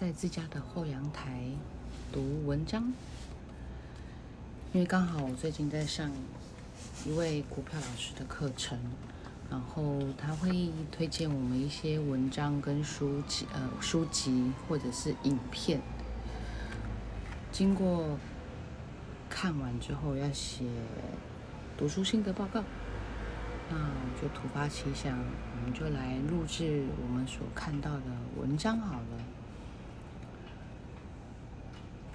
在自家的后阳台读文章，因为刚好我最近在上一位股票老师的课程，然后他会推荐我们一些文章跟书籍，呃，书籍或者是影片。经过看完之后要写读书心得报告，那我就突发奇想，我们就来录制我们所看到的文章好了。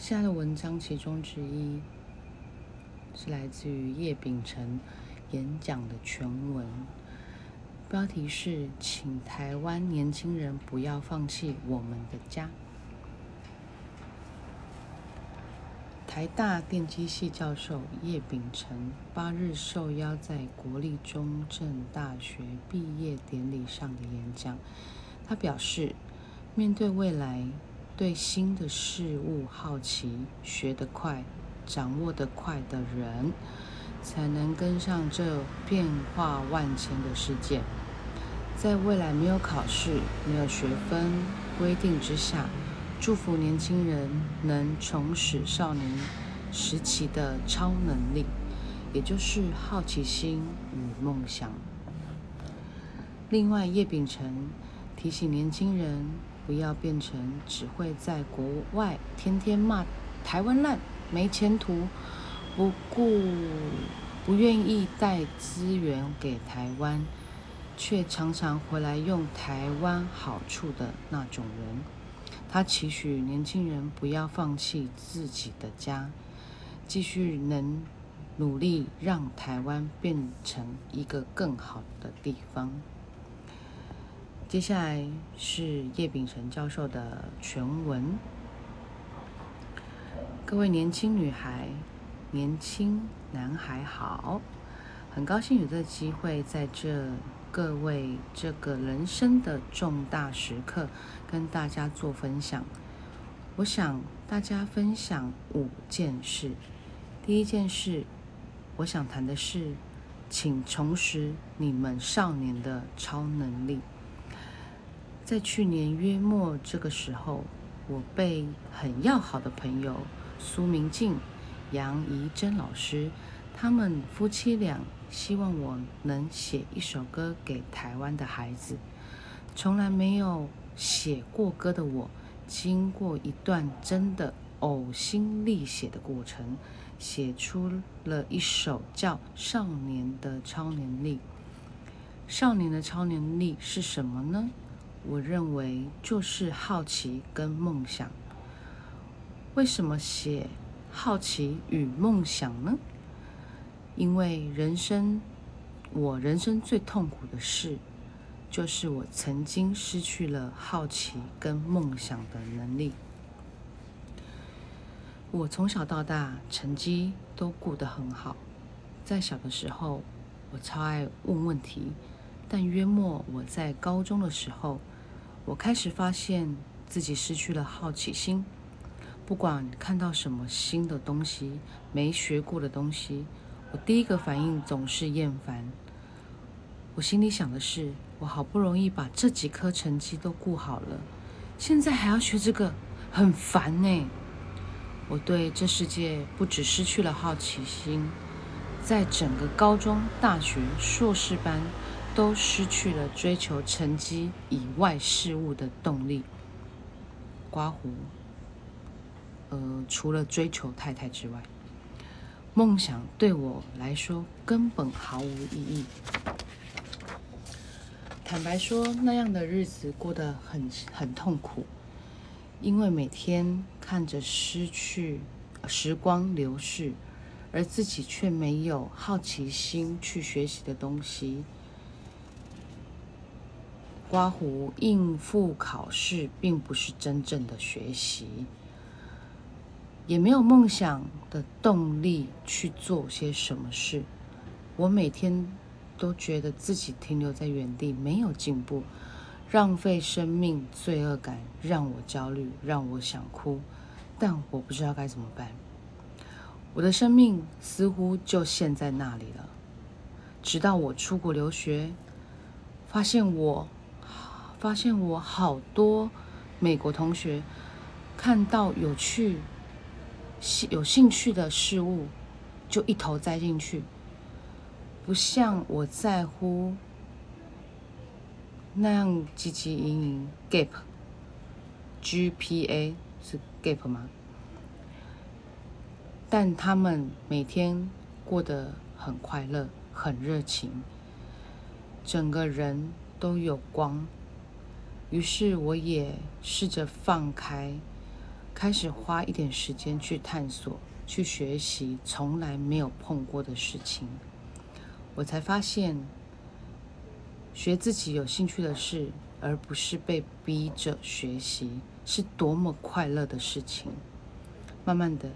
下的文章其中之一是来自于叶秉成演讲的全文，标题是“请台湾年轻人不要放弃我们的家”。台大电机系教授叶秉成八日受邀在国立中正大学毕业典礼上的演讲，他表示，面对未来。对新的事物好奇、学得快、掌握得快的人，才能跟上这变化万千的世界。在未来没有考试、没有学分规定之下，祝福年轻人能重拾少年时期的超能力，也就是好奇心与梦想。另外，叶秉成提醒年轻人。不要变成只会在国外天天骂台湾烂、没前途，不顾不愿意带资源给台湾，却常常回来用台湾好处的那种人。他期许年轻人不要放弃自己的家，继续能努力让台湾变成一个更好的地方。接下来是叶秉辰教授的全文。各位年轻女孩、年轻男孩好，很高兴有这个机会在这各位这个人生的重大时刻跟大家做分享。我想大家分享五件事。第一件事，我想谈的是，请重拾你们少年的超能力。在去年约末这个时候，我被很要好的朋友苏明静、杨怡珍老师，他们夫妻俩希望我能写一首歌给台湾的孩子。从来没有写过歌的我，经过一段真的呕心沥血的过程，写出了一首叫《少年的超能力》。少年的超能力是什么呢？我认为就是好奇跟梦想。为什么写好奇与梦想呢？因为人生，我人生最痛苦的事，就是我曾经失去了好奇跟梦想的能力。我从小到大成绩都过得很好，在小的时候，我超爱问问题，但约莫我在高中的时候。我开始发现自己失去了好奇心，不管看到什么新的东西、没学过的东西，我第一个反应总是厌烦。我心里想的是：我好不容易把这几科成绩都顾好了，现在还要学这个，很烦呢。我对这世界不只失去了好奇心，在整个高中、大学、硕士班。都失去了追求成绩以外事物的动力。刮胡，呃，除了追求太太之外，梦想对我来说根本毫无意义。坦白说，那样的日子过得很很痛苦，因为每天看着失去时光流逝，而自己却没有好奇心去学习的东西。刮胡应付考试，并不是真正的学习，也没有梦想的动力去做些什么事。我每天都觉得自己停留在原地，没有进步，浪费生命，罪恶感让我焦虑，让我想哭，但我不知道该怎么办。我的生命似乎就陷在那里了，直到我出国留学，发现我。发现我好多美国同学看到有趣、有兴趣的事物，就一头栽进去，不像我在乎那样汲汲营营。gap，GPA 是 gap 吗？但他们每天过得很快乐，很热情，整个人都有光。于是我也试着放开，开始花一点时间去探索、去学习从来没有碰过的事情。我才发现，学自己有兴趣的事，而不是被逼着学习，是多么快乐的事情。慢慢的，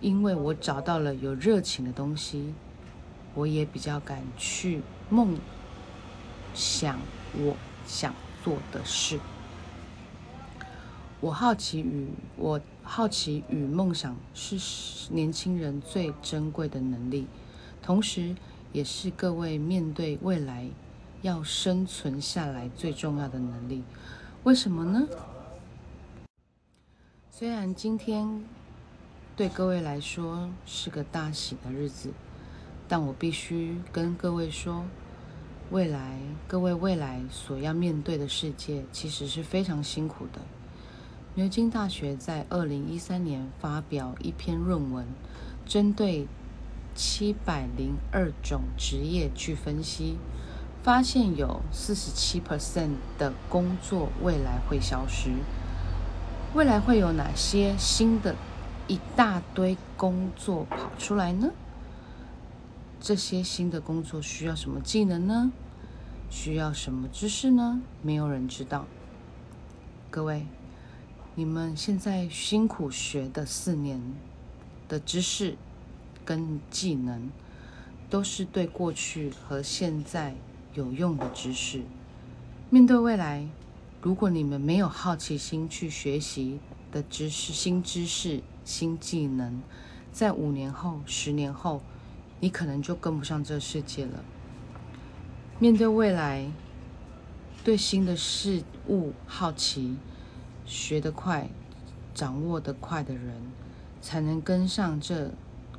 因为我找到了有热情的东西，我也比较敢去梦想我想。做的事，我好奇与我好奇与梦想是年轻人最珍贵的能力，同时也是各位面对未来要生存下来最重要的能力。为什么呢？虽然今天对各位来说是个大喜的日子，但我必须跟各位说。未来，各位未来所要面对的世界其实是非常辛苦的。牛津大学在二零一三年发表一篇论文，针对七百零二种职业去分析，发现有四十七 percent 的工作未来会消失。未来会有哪些新的一大堆工作跑出来呢？这些新的工作需要什么技能呢？需要什么知识呢？没有人知道。各位，你们现在辛苦学的四年的知识跟技能，都是对过去和现在有用的知识。面对未来，如果你们没有好奇心去学习的知识、新知识、新技能，在五年后、十年后。你可能就跟不上这个世界了。面对未来，对新的事物好奇、学得快、掌握得快的人，才能跟上这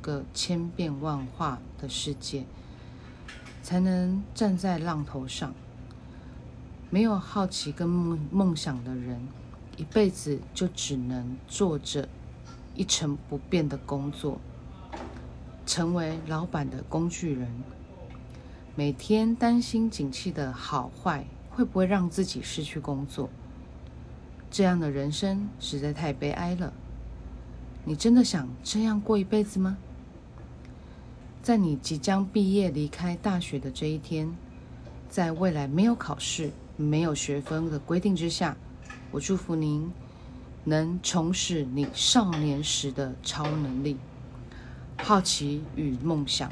个千变万化的世界，才能站在浪头上。没有好奇跟梦梦想的人，一辈子就只能做着一成不变的工作。成为老板的工具人，每天担心景气的好坏会不会让自己失去工作，这样的人生实在太悲哀了。你真的想这样过一辈子吗？在你即将毕业离开大学的这一天，在未来没有考试、没有学分的规定之下，我祝福您能重拾你少年时的超能力。好奇与梦想。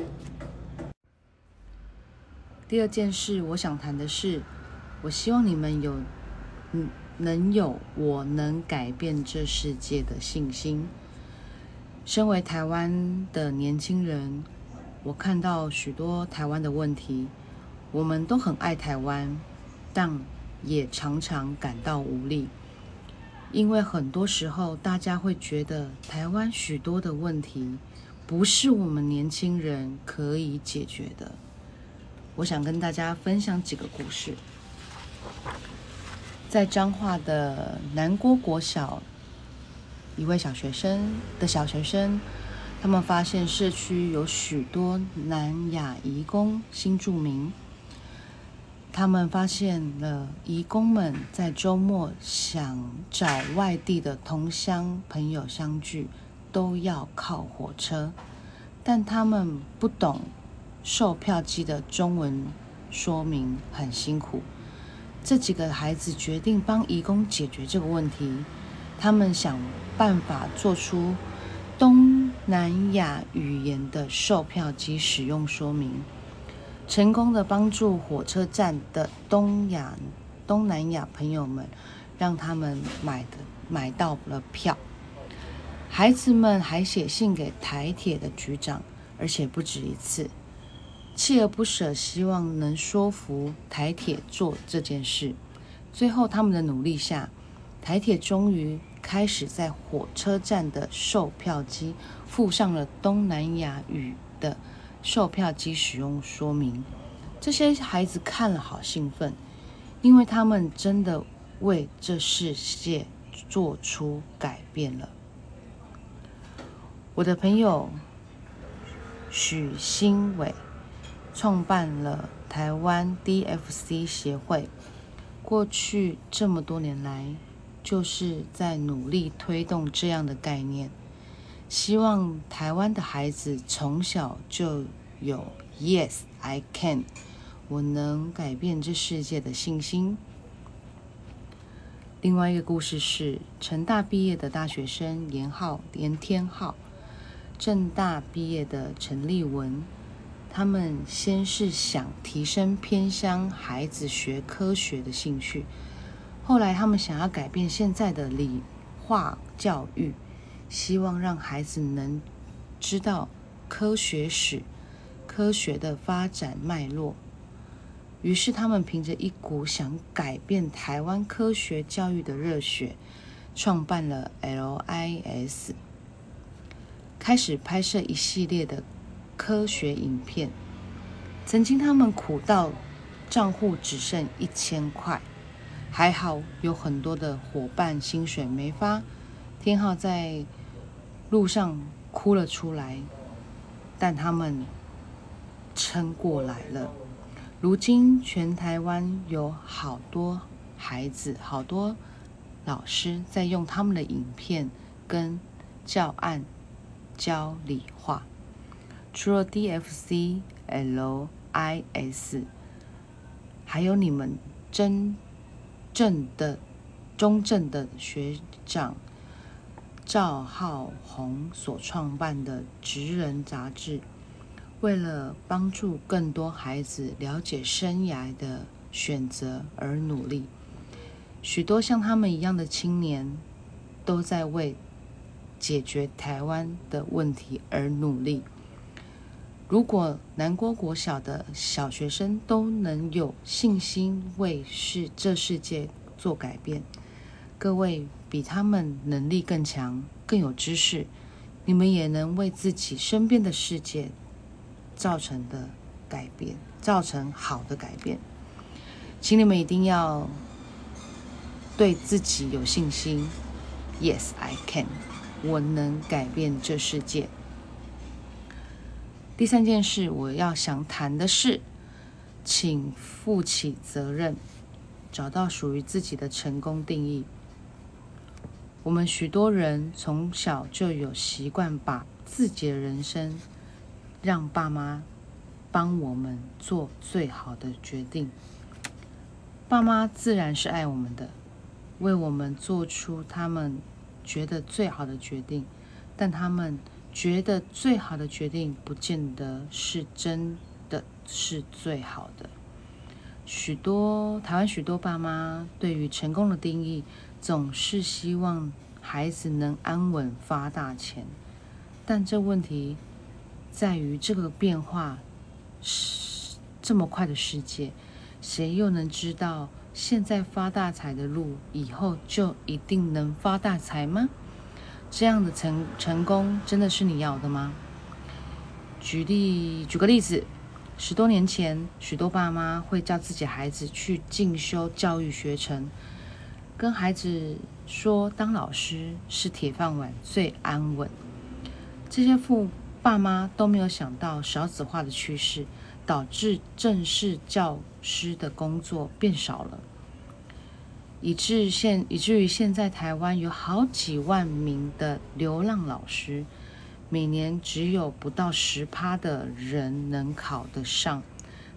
第二件事，我想谈的是，我希望你们有，嗯，能有我能改变这世界的信心。身为台湾的年轻人，我看到许多台湾的问题，我们都很爱台湾，但也常常感到无力，因为很多时候大家会觉得台湾许多的问题。不是我们年轻人可以解决的。我想跟大家分享几个故事。在彰化的南郭国小，一位小学生的小学生，他们发现社区有许多南亚移工新住民。他们发现了移工们在周末想找外地的同乡朋友相聚。都要靠火车，但他们不懂售票机的中文说明，很辛苦。这几个孩子决定帮义工解决这个问题。他们想办法做出东南亚语言的售票机使用说明，成功的帮助火车站的东亚东南亚朋友们，让他们买的买到了票。孩子们还写信给台铁的局长，而且不止一次，锲而不舍，希望能说服台铁做这件事。最后，他们的努力下，台铁终于开始在火车站的售票机附上了东南亚语的售票机使用说明。这些孩子看了好兴奋，因为他们真的为这世界做出改变了。我的朋友许新伟创办了台湾 DFC 协会，过去这么多年来，就是在努力推动这样的概念，希望台湾的孩子从小就有 “Yes, I can”。我能改变这世界的信心。另外一个故事是，成大毕业的大学生严浩、严天浩，正大毕业的陈立文，他们先是想提升偏乡孩子学科学的兴趣，后来他们想要改变现在的理化教育，希望让孩子能知道科学史、科学的发展脉络。于是，他们凭着一股想改变台湾科学教育的热血，创办了 LIS，开始拍摄一系列的科学影片。曾经，他们苦到账户只剩一千块，还好有很多的伙伴薪水没发。天浩在路上哭了出来，但他们撑过来了。如今，全台湾有好多孩子、好多老师在用他们的影片跟教案教理化。除了 DFC、LIS，还有你们真正的中正的学长赵浩宏所创办的《职人》杂志。为了帮助更多孩子了解生涯的选择而努力，许多像他们一样的青年都在为解决台湾的问题而努力。如果南国国小的小学生都能有信心为世这世界做改变，各位比他们能力更强、更有知识，你们也能为自己身边的世界。造成的改变，造成好的改变，请你们一定要对自己有信心。Yes, I can，我能改变这世界。第三件事，我要想谈的是，请负起责任，找到属于自己的成功定义。我们许多人从小就有习惯，把自己的人生。让爸妈帮我们做最好的决定。爸妈自然是爱我们的，为我们做出他们觉得最好的决定。但他们觉得最好的决定，不见得是真的是最好的。许多台湾许多爸妈对于成功的定义，总是希望孩子能安稳发大钱。但这问题。在于这个变化是这么快的世界，谁又能知道现在发大财的路，以后就一定能发大财吗？这样的成成功真的是你要的吗？举例举个例子，十多年前，许多爸妈会叫自己孩子去进修教育学程，跟孩子说当老师是铁饭碗，最安稳。这些父。爸妈都没有想到少子化的趋势，导致正式教师的工作变少了，以致现以至于现在台湾有好几万名的流浪老师，每年只有不到十趴的人能考得上。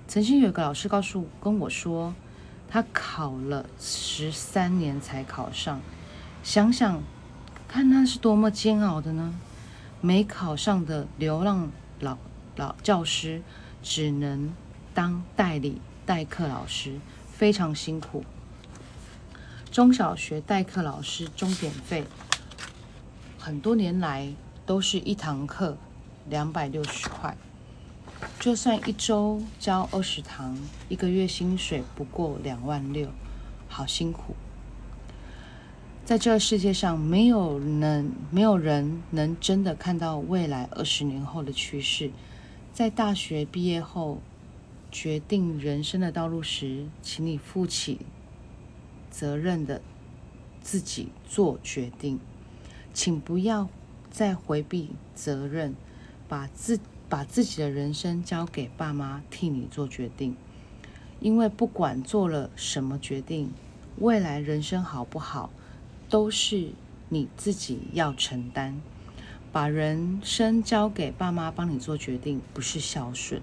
曾经有一个老师告诉跟我说，他考了十三年才考上，想想看他是多么煎熬的呢？没考上的流浪老老教师，只能当代理代课老师，非常辛苦。中小学代课老师钟点费，很多年来都是一堂课两百六十块，就算一周教二十堂，一个月薪水不过两万六，好辛苦。在这世界上，没有能没有人能真的看到未来二十年后的趋势。在大学毕业后，决定人生的道路时，请你负起责任的自己做决定，请不要再回避责任，把自把自己的人生交给爸妈替你做决定。因为不管做了什么决定，未来人生好不好？都是你自己要承担，把人生交给爸妈帮你做决定，不是孝顺，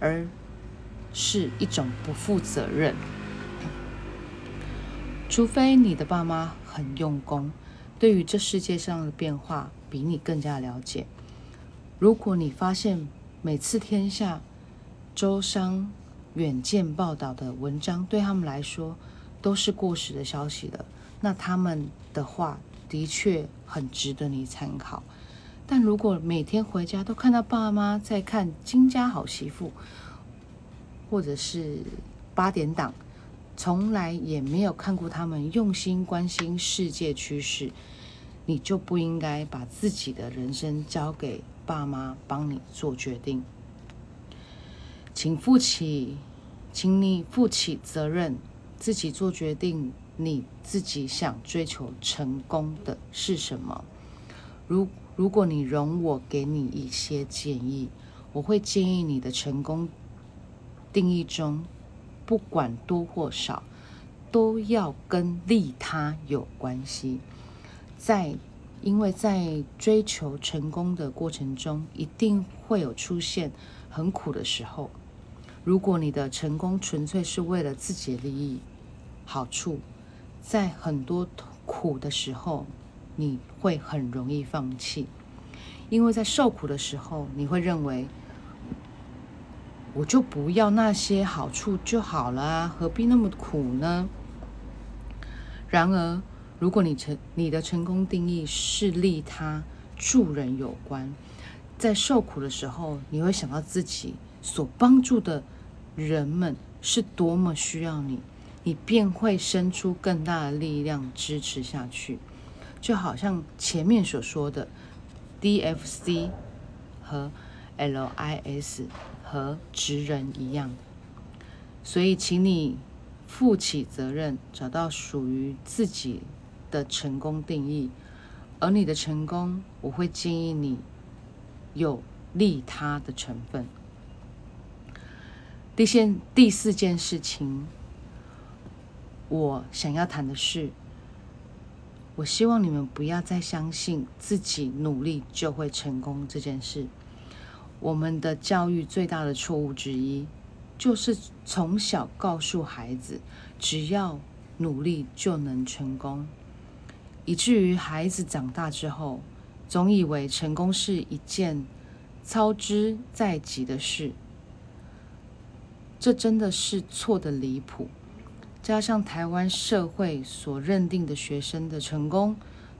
而是一种不负责任。除非你的爸妈很用功，对于这世界上的变化比你更加了解。如果你发现每次天下周商远见报道的文章对他们来说都是过时的消息了。那他们的话的确很值得你参考，但如果每天回家都看到爸妈在看《金家好媳妇》，或者是八点档，从来也没有看过他们用心关心世界趋势，你就不应该把自己的人生交给爸妈帮你做决定。请负起，请你负起责任，自己做决定。你自己想追求成功的是什么？如如果你容我给你一些建议，我会建议你的成功定义中，不管多或少，都要跟利他有关系。在因为在追求成功的过程中，一定会有出现很苦的时候。如果你的成功纯粹是为了自己的利益、好处，在很多苦的时候，你会很容易放弃，因为在受苦的时候，你会认为我就不要那些好处就好了啊，何必那么苦呢？然而，如果你成你的成功定义是利他、助人有关，在受苦的时候，你会想到自己所帮助的人们是多么需要你。你便会生出更大的力量支持下去，就好像前面所说的 DFC 和 LIS 和职人一样。所以，请你负起责任，找到属于自己的成功定义。而你的成功，我会建议你有利他的成分。第现第四件事情。我想要谈的是，我希望你们不要再相信自己努力就会成功这件事。我们的教育最大的错误之一，就是从小告诉孩子，只要努力就能成功，以至于孩子长大之后，总以为成功是一件操之在即的事。这真的是错的离谱。加上台湾社会所认定的学生的成功，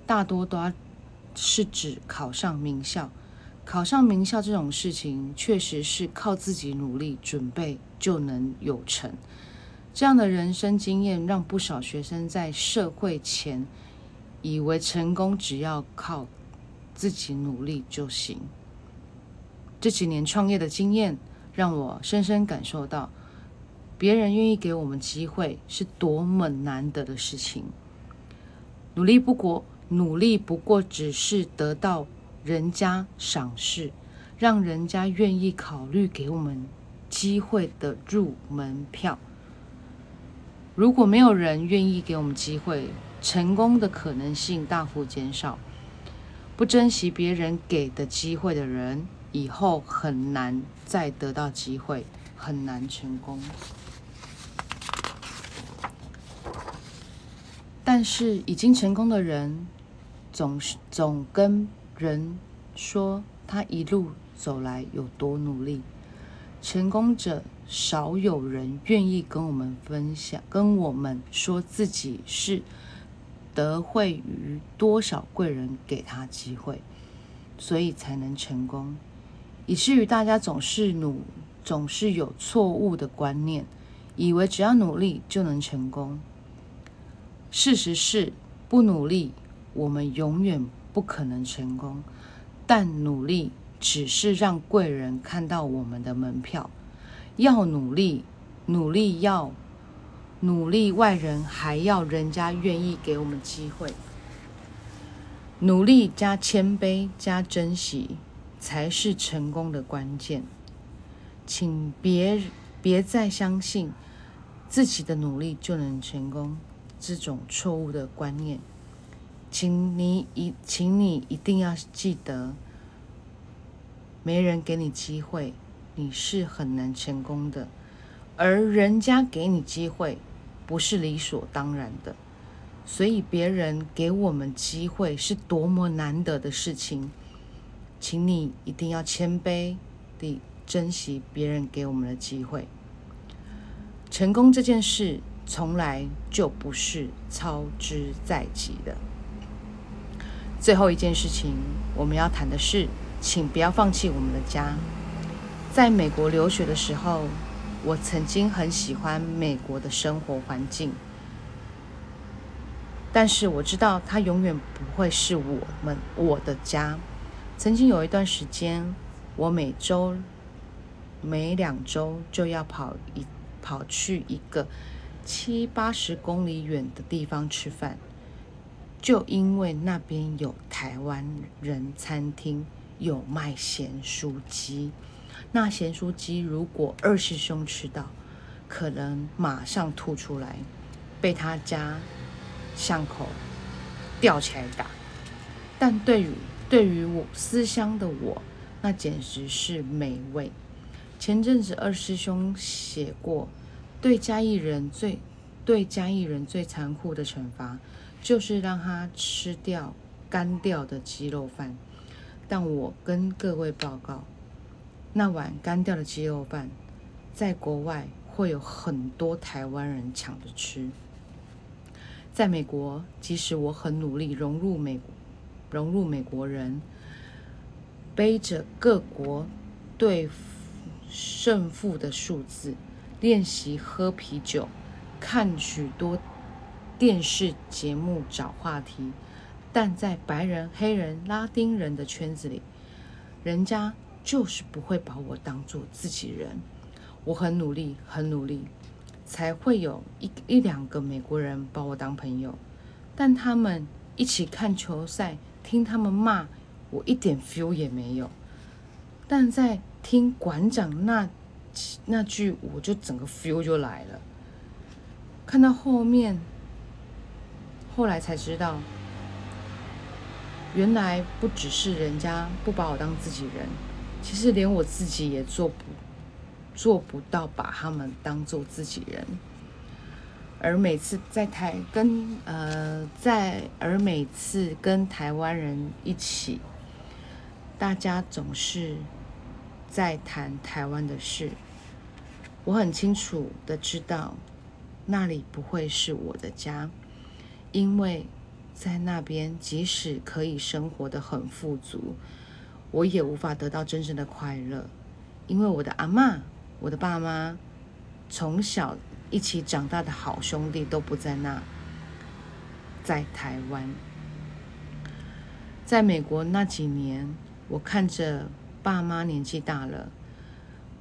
大多都是指考上名校。考上名校这种事情，确实是靠自己努力准备就能有成。这样的人生经验，让不少学生在社会前以为成功只要靠自己努力就行。这几年创业的经验，让我深深感受到。别人愿意给我们机会，是多么难得的事情。努力不过，努力不过只是得到人家赏识，让人家愿意考虑给我们机会的入门票。如果没有人愿意给我们机会，成功的可能性大幅减少。不珍惜别人给的机会的人，以后很难再得到机会，很难成功。但是已经成功的人，总是总跟人说他一路走来有多努力。成功者少有人愿意跟我们分享，跟我们说自己是得惠于多少贵人给他机会，所以才能成功。以至于大家总是努，总是有错误的观念，以为只要努力就能成功。事实是，不努力，我们永远不可能成功。但努力只是让贵人看到我们的门票。要努力，努力要努力，外人还要人家愿意给我们机会。努力加谦卑加珍惜，才是成功的关键。请别别再相信自己的努力就能成功这种错误的观念。请你一，请你一定要记得，没人给你机会，你是很难成功的。而人家给你机会，不是理所当然的。所以别人给我们机会是多么难得的事情，请你一定要谦卑地珍惜别人给我们的机会。成功这件事从来就不是操之在即的。最后一件事情我们要谈的是，请不要放弃我们的家。在美国留学的时候，我曾经很喜欢美国的生活环境。但是我知道，它永远不会是我们我的家。曾经有一段时间，我每周每两周就要跑一跑去一个七八十公里远的地方吃饭，就因为那边有台湾人餐厅，有卖咸酥鸡。那咸酥鸡如果二师兄吃到，可能马上吐出来，被他家。巷口吊起来打，但对于对于我思乡的我，那简直是美味。前阵子二师兄写过，对嘉义人最对嘉义人最残酷的惩罚，就是让他吃掉干掉的鸡肉饭。但我跟各位报告，那碗干掉的鸡肉饭，在国外会有很多台湾人抢着吃。在美国，即使我很努力融入美，融入美国人，背着各国对胜负的数字，练习喝啤酒，看许多电视节目找话题，但在白人、黑人、拉丁人的圈子里，人家就是不会把我当做自己人。我很努力，很努力。才会有一一两个美国人把我当朋友，但他们一起看球赛，听他们骂我一点 feel 也没有。但在听馆长那那句，我就整个 feel 就来了。看到后面，后来才知道，原来不只是人家不把我当自己人，其实连我自己也做不。做不到把他们当做自己人，而每次在台跟呃在而每次跟台湾人一起，大家总是在谈台湾的事。我很清楚的知道，那里不会是我的家，因为在那边即使可以生活的很富足，我也无法得到真正的快乐，因为我的阿妈。我的爸妈从小一起长大的好兄弟都不在那，在台湾，在美国那几年，我看着爸妈年纪大了，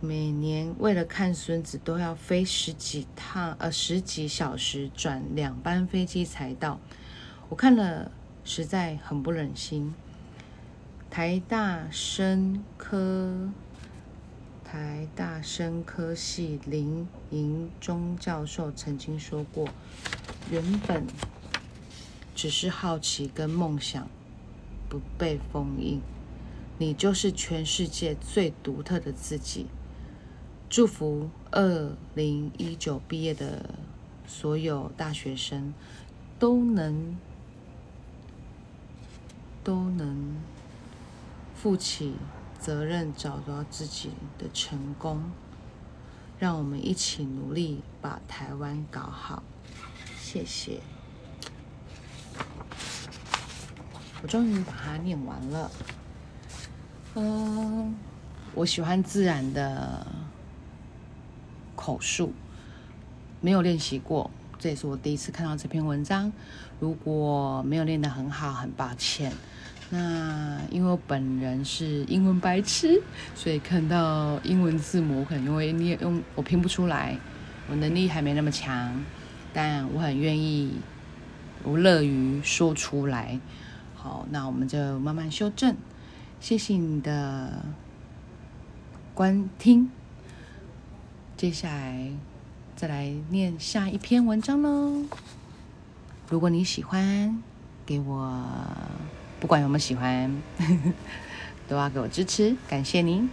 每年为了看孙子都要飞十几趟，呃，十几小时转两班飞机才到，我看了实在很不忍心。台大生科。台大生科系林营中教授曾经说过：“原本只是好奇跟梦想不被封印，你就是全世界最独特的自己。”祝福二零一九毕业的所有大学生都能都能负起。责任找到自己的成功，让我们一起努力把台湾搞好。谢谢，我终于把它念完了。嗯，我喜欢自然的口述，没有练习过，这也是我第一次看到这篇文章。如果没有练得很好，很抱歉。那因为我本人是英文白痴，所以看到英文字母，可能因为你用我拼不出来，我能力还没那么强，但我很愿意，我乐于说出来。好，那我们就慢慢修正。谢谢你的观听，接下来再来念下一篇文章喽。如果你喜欢，给我。不管有没有喜欢，都要给我支持，感谢您。